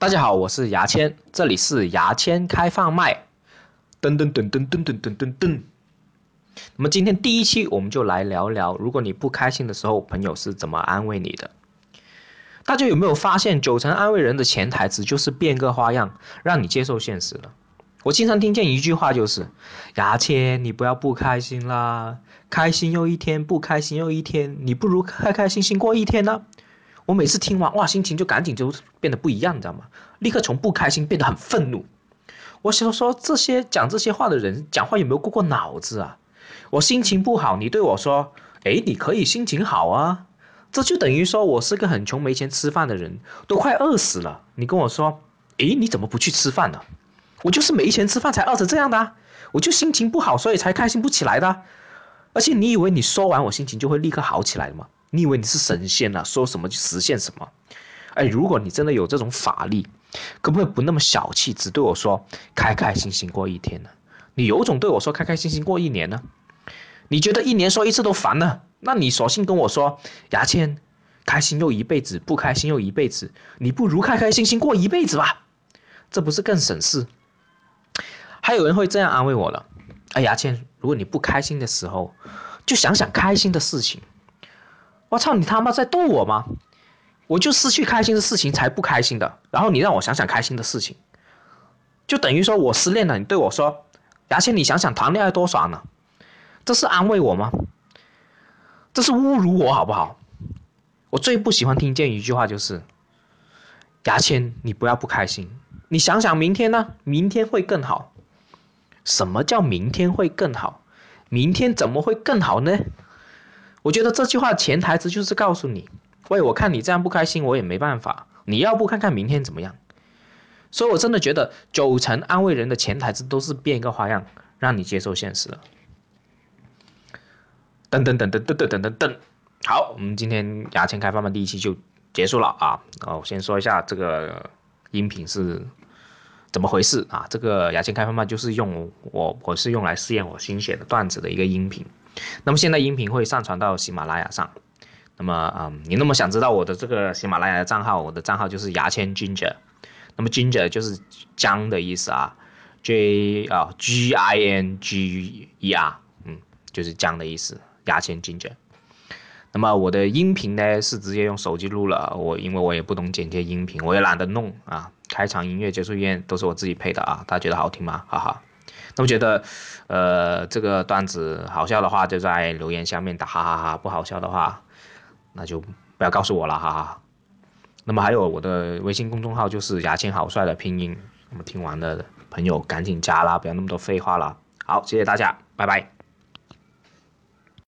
大家好，我是牙签，这里是牙签开放麦。噔噔噔噔噔噔噔噔噔。那么今天第一期我们就来聊聊，如果你不开心的时候，朋友是怎么安慰你的？大家有没有发现，九成安慰人的潜台词就是变个花样，让你接受现实了？我经常听见一句话，就是牙签，你不要不开心啦，开心又一天，不开心又一天，你不如开开心心过一天呢。我每次听完，哇，心情就赶紧就变得不一样，你知道吗？立刻从不开心变得很愤怒。我想说，这些讲这些话的人，讲话有没有过过脑子啊？我心情不好，你对我说，哎，你可以心情好啊，这就等于说我是个很穷没钱吃饭的人，都快饿死了。你跟我说，哎，你怎么不去吃饭呢？我就是没钱吃饭才饿成这样的，我就心情不好，所以才开心不起来的。而且你以为你说完我心情就会立刻好起来吗？你以为你是神仙啊？说什么就实现什么？哎，如果你真的有这种法力，可不可以不那么小气，只对我说开开心心过一天呢？你有种对我说开开心心过一年呢？你觉得一年说一次都烦呢，那你索性跟我说牙签，开心又一辈子，不开心又一辈子，你不如开开心心过一辈子吧？这不是更省事？还有人会这样安慰我了，哎，牙签，如果你不开心的时候，就想想开心的事情。我操，你他妈在逗我吗？我就失去开心的事情才不开心的，然后你让我想想开心的事情，就等于说我失恋了。你对我说，牙签，你想想谈恋爱多爽呢？这是安慰我吗？这是侮辱我好不好？我最不喜欢听见一句话就是，牙签，你不要不开心，你想想明天呢？明天会更好。什么叫明天会更好？明天怎么会更好呢？我觉得这句话潜台词就是告诉你，喂，我看你这样不开心，我也没办法。你要不看看明天怎么样？所以我真的觉得九成安慰人的潜台词都是变一个花样，让你接受现实了。噔噔噔噔噔噔噔噔噔，好，我们今天牙签开放的第一期就结束了啊。哦，我先说一下这个音频是怎么回事啊？这个牙签开放麦就是用我，我是用来试验我新写的段子的一个音频。那么现在音频会上传到喜马拉雅上，那么嗯，你那么想知道我的这个喜马拉雅的账号，我的账号就是牙签 Ginger，那么 Ginger 就是姜的意思啊，J 啊 G I N G E R，嗯，就是姜的意思，牙签 Ginger。那么我的音频呢是直接用手机录了，我因为我也不懂剪接音频，我也懒得弄啊，开场音乐、结束音乐都是我自己配的啊，大家觉得好听吗？哈哈。那么觉得，呃，这个段子好笑的话，就在留言下面打哈哈哈；不好笑的话，那就不要告诉我了哈哈。那么还有我的微信公众号就是牙签好帅的拼音。那么听完的朋友赶紧加啦，不要那么多废话了。好，谢谢大家，拜拜。